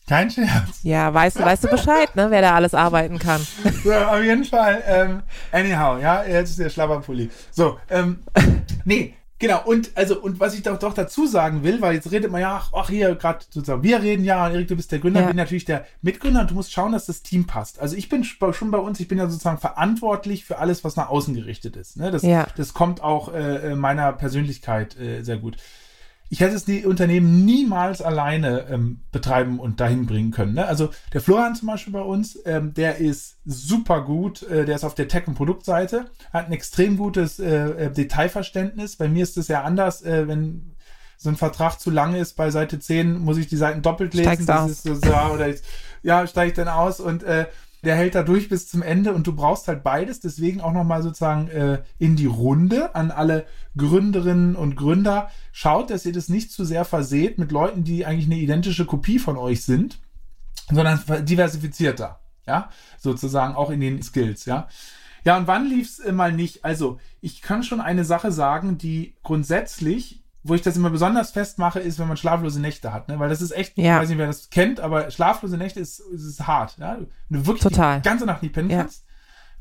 [SPEAKER 2] Kein Scherz.
[SPEAKER 3] Ja, weißt, weißt du Bescheid, ne, wer da alles arbeiten kann. [laughs]
[SPEAKER 2] So, auf jeden Fall. Ähm, anyhow, ja, jetzt ist der Schlabberpulli. So, ähm, nee, Genau, und also, und was ich doch, doch dazu sagen will, weil jetzt redet man ja, ach, hier gerade sozusagen, wir reden ja, Erik, du bist der Gründer, ja. bin natürlich der Mitgründer und du musst schauen, dass das Team passt. Also ich bin schon bei uns, ich bin ja sozusagen verantwortlich für alles, was nach außen gerichtet ist. Ne? Das, ja. das kommt auch äh, äh meiner Persönlichkeit äh, sehr gut ich hätte es die Unternehmen niemals alleine ähm, betreiben und dahin bringen können. Ne? Also der Florian zum Beispiel bei uns, ähm, der ist super gut, äh, der ist auf der Tech- und Produktseite, hat ein extrem gutes äh, äh Detailverständnis. Bei mir ist es ja anders, äh, wenn so ein Vertrag zu lang ist, bei Seite 10 muss ich die Seiten doppelt lesen.
[SPEAKER 3] Steigst
[SPEAKER 2] das
[SPEAKER 3] aus.
[SPEAKER 2] ist so, ja, oder ich, ja, steige ich dann aus und äh, der hält da durch bis zum Ende und du brauchst halt beides. Deswegen auch nochmal sozusagen äh, in die Runde an alle Gründerinnen und Gründer. Schaut, dass ihr das nicht zu sehr verseht mit Leuten, die eigentlich eine identische Kopie von euch sind, sondern diversifizierter. Ja, sozusagen auch in den Skills. Ja, ja, und wann lief's äh, mal nicht? Also, ich kann schon eine Sache sagen, die grundsätzlich wo ich das immer besonders festmache, ist, wenn man schlaflose Nächte hat, ne? Weil das ist echt,
[SPEAKER 3] Ja.
[SPEAKER 2] ich weiß nicht, wer das kennt, aber schlaflose Nächte ist, ist, hart, ja? Wenn du wirklich
[SPEAKER 3] Total.
[SPEAKER 2] die ganze Nacht nicht pennen
[SPEAKER 3] Ja.
[SPEAKER 2] kannst,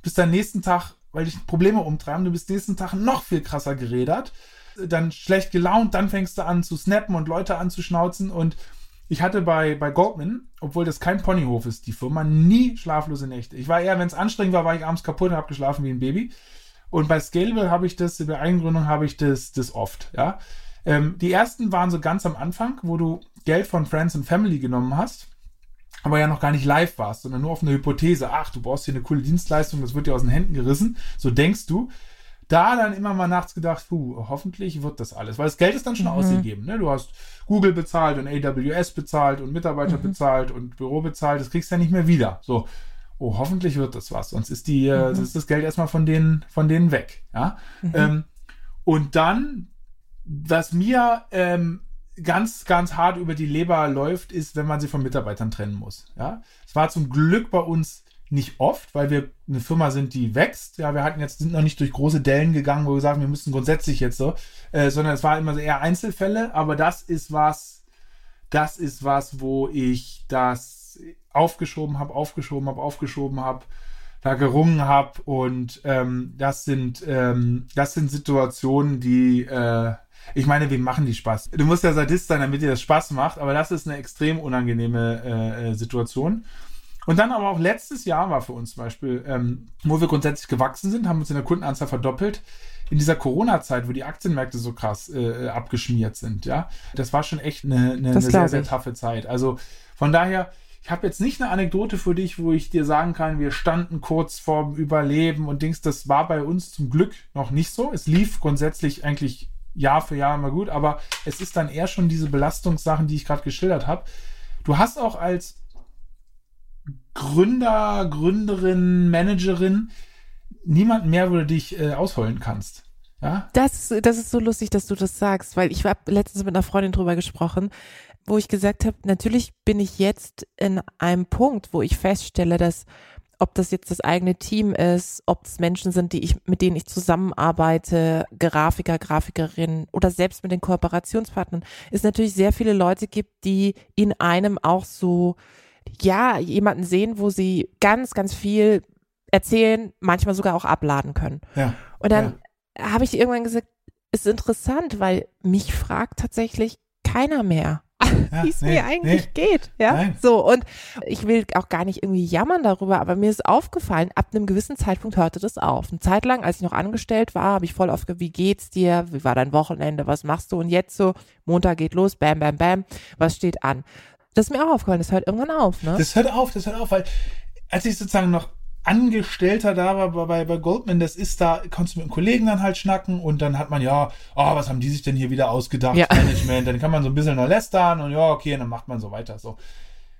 [SPEAKER 2] bist dann nächsten Tag, weil dich Probleme umtreiben, du bist nächsten Tag noch viel krasser gerädert, dann schlecht gelaunt, dann fängst du an zu snappen und Leute anzuschnauzen und ich hatte bei, bei Goldman, obwohl das kein Ponyhof ist, die Firma, nie schlaflose Nächte. Ich war eher, wenn es anstrengend war, war ich abends kaputt und habe geschlafen wie ein Baby. Und bei Scalable habe ich das, bei Eigengründung habe ich das, das oft, ja. Ähm, die ersten waren so ganz am Anfang, wo du Geld von Friends and Family genommen hast, aber ja noch gar nicht live warst, sondern nur auf eine Hypothese. Ach, du brauchst hier eine coole Dienstleistung, das wird dir aus den Händen gerissen. So denkst du. Da dann immer mal nachts gedacht, puh, hoffentlich wird das alles. Weil das Geld ist dann schon ausgegeben. Ne? Du hast Google bezahlt und AWS bezahlt und Mitarbeiter bezahlt und Büro bezahlt. Das kriegst du ja nicht mehr wieder. So, oh, hoffentlich wird das was. Sonst ist, die, äh, ist das Geld erstmal von denen, von denen weg. Ja? Ähm, und dann, was mir ähm, ganz, ganz hart über die Leber läuft, ist, wenn man sie von Mitarbeitern trennen muss. Ja, es war zum Glück bei uns nicht oft, weil wir eine Firma sind, die wächst. Ja, wir hatten jetzt sind noch nicht durch große Dellen gegangen, wo wir sagen, wir müssen grundsätzlich jetzt so, äh, sondern es war immer eher Einzelfälle. Aber das ist was, das ist was, wo ich das aufgeschoben habe, aufgeschoben habe, aufgeschoben habe, da gerungen habe und ähm, das sind ähm, das sind Situationen, die äh, ich meine, wem machen die Spaß? Du musst ja Sadist sein, damit dir das Spaß macht, aber das ist eine extrem unangenehme äh, äh, Situation. Und dann aber auch letztes Jahr war für uns zum Beispiel, ähm, wo wir grundsätzlich gewachsen sind, haben uns in der Kundenanzahl verdoppelt. In dieser Corona-Zeit, wo die Aktienmärkte so krass äh, abgeschmiert sind, ja, das war schon echt eine, eine, eine sehr, sehr taffe Zeit. Also von daher, ich habe jetzt nicht eine Anekdote für dich, wo ich dir sagen kann, wir standen kurz vorm Überleben und Dings. Das war bei uns zum Glück noch nicht so. Es lief grundsätzlich eigentlich Jahr für Jahr immer gut, aber es ist dann eher schon diese Belastungssachen, die ich gerade geschildert habe. Du hast auch als Gründer, Gründerin, Managerin niemanden mehr, wo du dich äh, ausholen kannst. Ja?
[SPEAKER 3] Das, das ist so lustig, dass du das sagst, weil ich habe letztens mit einer Freundin drüber gesprochen, wo ich gesagt habe, natürlich bin ich jetzt in einem Punkt, wo ich feststelle, dass ob das jetzt das eigene Team ist, ob es Menschen sind, die ich, mit denen ich zusammenarbeite, Grafiker, Grafikerinnen oder selbst mit den Kooperationspartnern, es natürlich sehr viele Leute gibt, die in einem auch so, ja, jemanden sehen, wo sie ganz, ganz viel erzählen, manchmal sogar auch abladen können.
[SPEAKER 2] Ja.
[SPEAKER 3] Und dann habe ich irgendwann gesagt, ist interessant, weil mich fragt tatsächlich keiner mehr,
[SPEAKER 2] ja [laughs]
[SPEAKER 3] wie es
[SPEAKER 2] nee,
[SPEAKER 3] mir eigentlich
[SPEAKER 2] nee.
[SPEAKER 3] geht. Ja,
[SPEAKER 2] Nein.
[SPEAKER 3] so und ich will auch gar nicht irgendwie jammern darüber, aber mir ist aufgefallen, ab einem gewissen Zeitpunkt hörte das auf. Eine Zeit lang, als ich noch angestellt war, habe ich voll oft, wie geht's dir? Wie war dein Wochenende? Was machst du? Und jetzt so, Montag geht los, bam, bam, bam, was steht an? Das ist mir auch aufgefallen, das hört irgendwann auf, ne?
[SPEAKER 2] Das hört auf, das hört auf, weil als ich sozusagen noch Angestellter da war bei- bei, Goldman, das ist da, konntest du mit einem Kollegen dann halt schnacken und dann hat man ja, oh, was haben die sich denn hier wieder ausgedacht,
[SPEAKER 3] Ja.
[SPEAKER 2] Management, dann kann man so ein bisschen noch lästern und ja, okay, und dann macht man so weiter, so.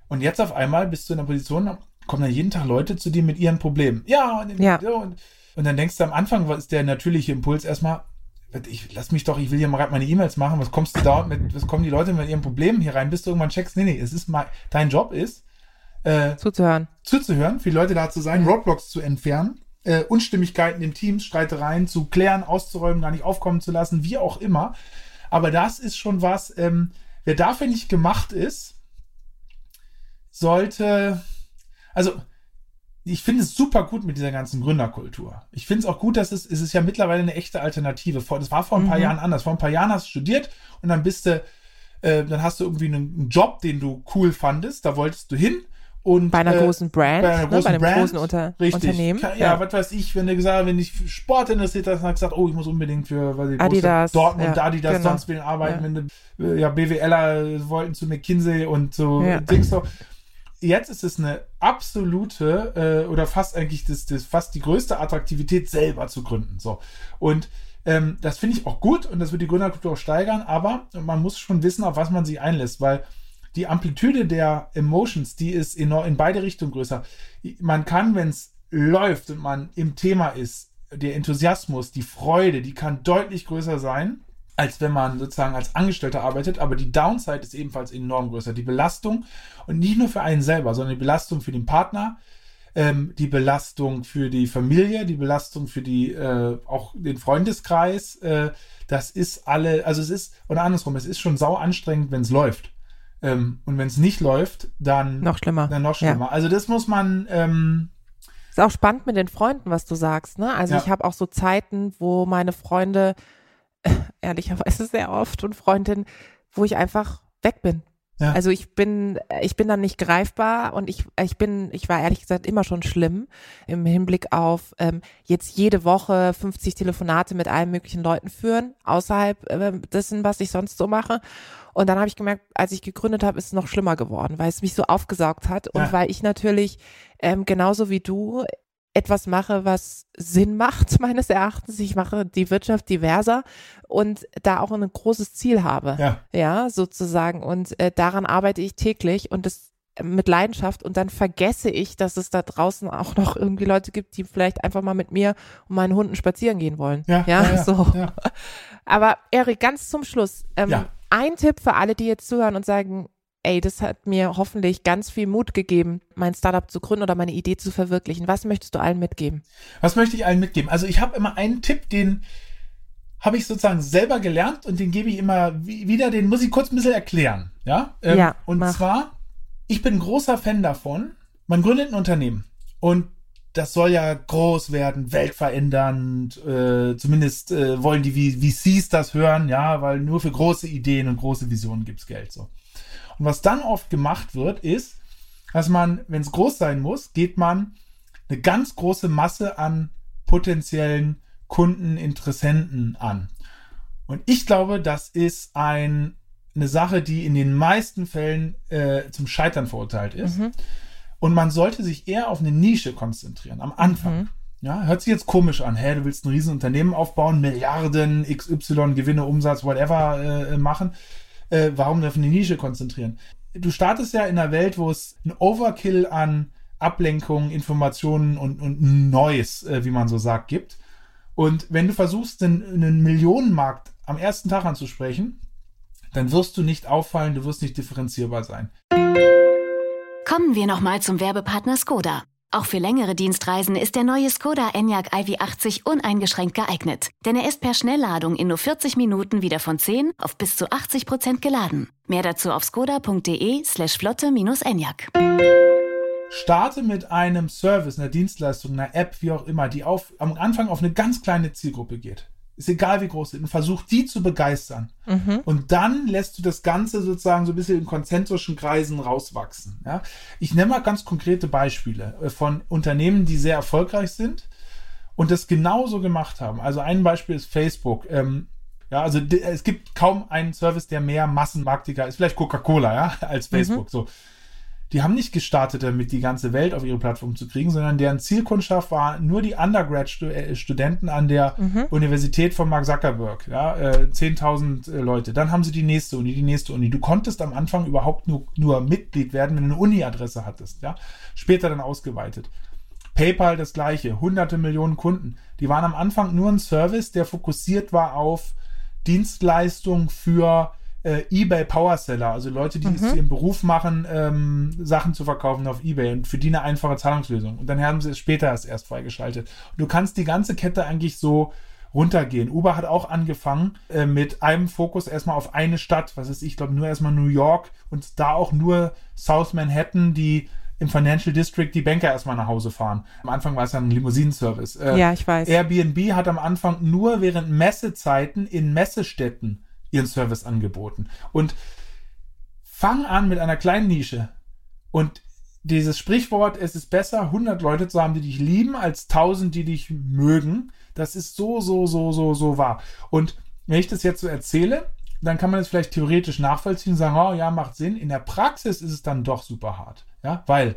[SPEAKER 2] Und jetzt auf einmal bist du in einer Position, kommen da jeden Tag Leute zu dir mit ihren Problemen. Ja, und,
[SPEAKER 3] Ja.
[SPEAKER 2] und, und dann denkst du am Anfang, was ist der natürliche Impuls erstmal, ich lass mich doch, ich will hier mal gerade meine E-Mails machen, was kommst du da mit, was kommen die Leute mit ihren Problemen hier rein, bis du irgendwann checkst, nee, nee, es ist mal, dein Job ist, äh,
[SPEAKER 3] Zuzuhören.
[SPEAKER 2] zuzuhören, für die Leute da zu sein, Roadblocks zu entfernen, äh, Unstimmigkeiten im Team, Streitereien zu klären, auszuräumen, gar nicht aufkommen zu lassen, wie auch immer. Aber das ist schon was, ähm, wer dafür nicht gemacht ist, sollte, also ich finde es super gut mit dieser ganzen Gründerkultur. Ich finde es auch gut, dass es, es ist ja mittlerweile eine echte Alternative. Vor, das war vor ein paar
[SPEAKER 3] Mhm.
[SPEAKER 2] Jahren anders. Vor ein paar Jahren hast du studiert und dann bist du, äh, dann hast du irgendwie einen, einen Job, den du cool fandest, da wolltest du hin. Und,
[SPEAKER 3] Bei einer
[SPEAKER 2] äh,
[SPEAKER 3] großen Brand,
[SPEAKER 2] bei einer
[SPEAKER 3] ne,
[SPEAKER 2] großen
[SPEAKER 3] bei einem
[SPEAKER 2] Brand,
[SPEAKER 3] großen Unter
[SPEAKER 2] Richtig.
[SPEAKER 3] Unternehmen.
[SPEAKER 2] Ja, ja, was weiß ich, wenn du gesagt wenn für Sport interessiert hast, hast du gesagt, oh, ich muss unbedingt für weiß ich,
[SPEAKER 3] Adidas,
[SPEAKER 2] Dortmund,
[SPEAKER 3] ja,
[SPEAKER 2] Adidas,
[SPEAKER 3] genau.
[SPEAKER 2] sonst wen arbeiten,
[SPEAKER 3] Ja.
[SPEAKER 2] wenn du, äh, ja, BWLer wollten zu McKinsey und so
[SPEAKER 3] Ja.
[SPEAKER 2] Dings so. Jetzt ist es eine absolute äh, oder fast eigentlich das, das fast die größte Attraktivität selber zu gründen. So und Ähm, das finde ich auch gut und das wird die Gründerkultur auch steigern, aber man muss schon wissen, auf was man sich einlässt, weil die Amplitude der Emotions, die ist enorm in beide Richtungen größer. Man kann, wenn es läuft und man im Thema ist, der Enthusiasmus, die Freude, die kann deutlich größer sein, als wenn man sozusagen als Angestellter arbeitet. Aber die Downside ist ebenfalls enorm größer. Die Belastung und nicht nur für einen selber, sondern die Belastung für den Partner, ähm, die Belastung für die Familie, die Belastung für die äh, auch den Freundeskreis. Äh, das ist alle, also es ist, oder andersrum, es ist schon sau anstrengend, wenn es läuft. Ähm, und wenn es nicht läuft, dann
[SPEAKER 3] noch schlimmer.
[SPEAKER 2] Dann noch schlimmer. Ja. Also das muss man. Ähm,
[SPEAKER 3] ist auch spannend mit den Freunden, was du sagst. Ne? Also ja. ich habe auch so Zeiten, wo meine Freunde, [laughs] ehrlicherweise sehr oft und Freundinnen, wo ich einfach weg bin. Ja. Also ich bin, ich bin dann nicht greifbar und ich, ich bin, ich war ehrlich gesagt immer schon schlimm im Hinblick auf ähm, jetzt jede Woche 50 Telefonate mit allen möglichen Leuten führen, außerhalb äh, dessen, was ich sonst so mache. Und dann habe ich gemerkt, als ich gegründet habe, ist es noch schlimmer geworden, weil es mich so aufgesaugt hat und ja. weil ich natürlich ähm, genauso wie du etwas mache, was Sinn macht, [laughs] meines Erachtens. Ich mache die Wirtschaft diverser und da auch ein großes Ziel habe. Ja, ja sozusagen. Und äh, daran arbeite ich täglich und das mit Leidenschaft und dann vergesse ich, dass es da draußen auch [laughs] noch irgendwie Leute gibt, die vielleicht einfach mal mit mir und meinen Hunden spazieren gehen wollen. Ja, ja, ja so. Ja. [laughs] Aber Erik, ganz zum Schluss. Ähm. Ein Tipp für alle, die jetzt zuhören und sagen, ey, das hat mir hoffentlich ganz viel Mut gegeben, mein Startup zu gründen oder meine Idee zu verwirklichen. Was möchtest du allen mitgeben?
[SPEAKER 2] Was möchte ich allen mitgeben? Also ich habe immer einen Tipp, den habe ich sozusagen selber gelernt und den gebe ich immer wieder, den muss ich kurz ein bisschen erklären. Ja, ähm, ja und mach. zwar, ich bin großer Fan davon, man gründet ein Unternehmen und das soll ja groß werden, weltverändernd, äh, zumindest äh, wollen die VCs das hören, ja, weil nur für große Ideen und große Visionen gibt's Geld so. Und was dann oft gemacht wird, ist, dass man, wenn es groß sein muss, geht man eine ganz große Masse an potenziellen Kunden, Interessenten an. Und ich glaube, das ist ein, eine Sache, die in den meisten Fällen äh, zum Scheitern verurteilt ist. Mhm. Und man sollte sich eher auf eine Nische konzentrieren, am Anfang. Mhm. Ja, hört sich jetzt komisch an. Hä, du willst ein Riesenunternehmen aufbauen, Milliarden, XY, Gewinne, Umsatz, whatever äh, machen äh, warum auf eine Nische konzentrieren? Du startest ja in einer Welt, wo es ein Overkill an Ablenkungen, Informationen und, und Neues, äh, wie man so sagt, gibt. Und wenn du versuchst, einen, einen Millionenmarkt am ersten Tag anzusprechen, dann wirst du nicht auffallen, du wirst nicht differenzierbar sein.
[SPEAKER 4] Kommen wir nochmal zum Werbepartner Skoda. Auch für längere Dienstreisen ist der neue Skoda Enyaq iV80 uneingeschränkt geeignet, denn er ist per Schnellladung in nur 40 Minuten wieder von 10 auf bis zu 80 Prozent geladen. Mehr dazu auf skoda.de slash flotte-enyaq.
[SPEAKER 2] Starte mit einem Service, einer Dienstleistung, einer App, wie auch immer, die auf, am Anfang auf eine ganz kleine Zielgruppe geht ist egal wie groß sie sind, und versuch die zu begeistern. Mhm. Und dann lässt du das Ganze sozusagen so ein bisschen in konzentrischen Kreisen rauswachsen. Ja? Ich nenne mal ganz konkrete Beispiele äh, von Unternehmen, die sehr erfolgreich sind und das genauso gemacht haben. Also ein Beispiel ist Facebook. Ähm, ja, also es gibt kaum einen Service, der mehr Massenmarktiger ist. Vielleicht Coca-Cola, ja, [laughs] als mhm. Facebook. Mhm. So die haben nicht gestartet damit, die ganze Welt auf ihre Plattform zu kriegen, sondern deren Zielkundschaft war nur die Undergrad-Studenten an der mhm. Universität von Mark Zuckerberg. Ja, äh, 10.000 äh, Leute. Dann haben sie die nächste Uni, die nächste Uni. Du konntest am Anfang überhaupt nur, nur Mitglied werden, wenn du eine Uni-Adresse hattest. Ja, später dann ausgeweitet. PayPal das gleiche, hunderte Millionen Kunden. Die waren am Anfang nur ein Service, der fokussiert war auf Dienstleistung für äh, eBay Power Seller, also Leute, die mhm. es ihren Beruf machen, ähm, Sachen zu verkaufen auf eBay und für die eine einfache Zahlungslösung. Und dann haben sie es später erst, erst freigeschaltet. Und du kannst die ganze Kette eigentlich so runtergehen. Uber hat auch angefangen äh, mit einem Fokus erstmal auf eine Stadt, was ist ich glaube nur erstmal New York und da auch nur South Manhattan, die im Financial District die Banker erstmal nach Hause fahren. Am Anfang war es dann ein Limousinenservice.
[SPEAKER 3] Äh, ja, ich weiß.
[SPEAKER 2] Airbnb hat am Anfang nur während Messezeiten in Messestädten ihren Service angeboten. Und fang an mit einer kleinen Nische. Und dieses Sprichwort, es ist besser, 100 Leute zu haben, die dich lieben, als 1000, die dich mögen, das ist so, so, so, so, so wahr. Und wenn ich das jetzt so erzähle, dann kann man es vielleicht theoretisch nachvollziehen und sagen, oh ja, macht Sinn. In der Praxis ist es dann doch super hart. Ja, weil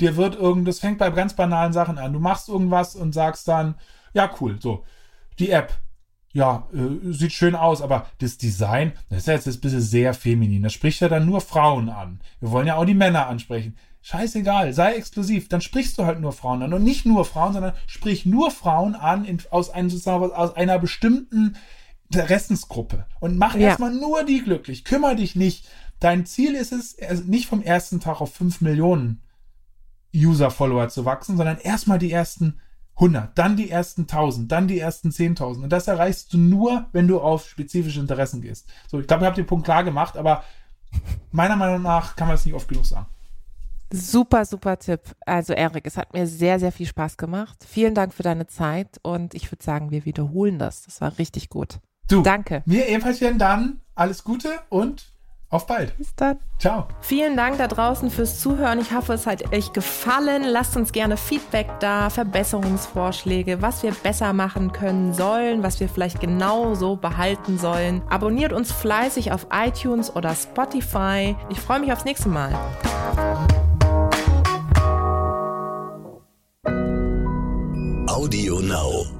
[SPEAKER 2] dir wird irgendwas, fängt bei ganz banalen Sachen an. Du machst irgendwas und sagst dann, ja, cool, so, die App, ja, äh, sieht schön aus, aber das Design, das ist ja jetzt ein bisschen sehr feminin. Das spricht ja dann nur Frauen an. Wir wollen ja auch die Männer ansprechen. Scheißegal, sei exklusiv. Dann sprichst du halt nur Frauen an. Und nicht nur Frauen, sondern sprich nur Frauen an in, aus, einem, sozusagen, aus einer bestimmten Interessensgruppe. Und mach ja. erstmal nur die glücklich. Kümmer dich nicht. Dein Ziel ist es, also nicht vom ersten Tag auf 5 Millionen User-Follower zu wachsen, sondern erstmal die ersten 100, dann die ersten 1000, dann die ersten 10.000. Und das erreichst du nur, wenn du auf spezifische Interessen gehst. So, ich glaube, ich habe den Punkt klar gemacht, aber meiner Meinung nach kann man es nicht oft genug sagen.
[SPEAKER 3] Super, super Tipp. Also Erik, es hat mir sehr, sehr viel Spaß gemacht. Vielen Dank für deine Zeit und ich würde sagen, wir wiederholen das. Das war richtig gut.
[SPEAKER 2] Du,
[SPEAKER 3] Danke.
[SPEAKER 2] Mir ebenfalls dann alles Gute und auf bald.
[SPEAKER 3] Bis dann.
[SPEAKER 2] Ciao.
[SPEAKER 3] Vielen Dank da draußen fürs Zuhören. Ich hoffe, es hat euch gefallen. Lasst uns gerne Feedback da, Verbesserungsvorschläge, was wir besser machen können sollen, was wir vielleicht genau so behalten sollen. Abonniert uns fleißig auf iTunes oder Spotify. Ich freue mich aufs nächste Mal. Audio Now.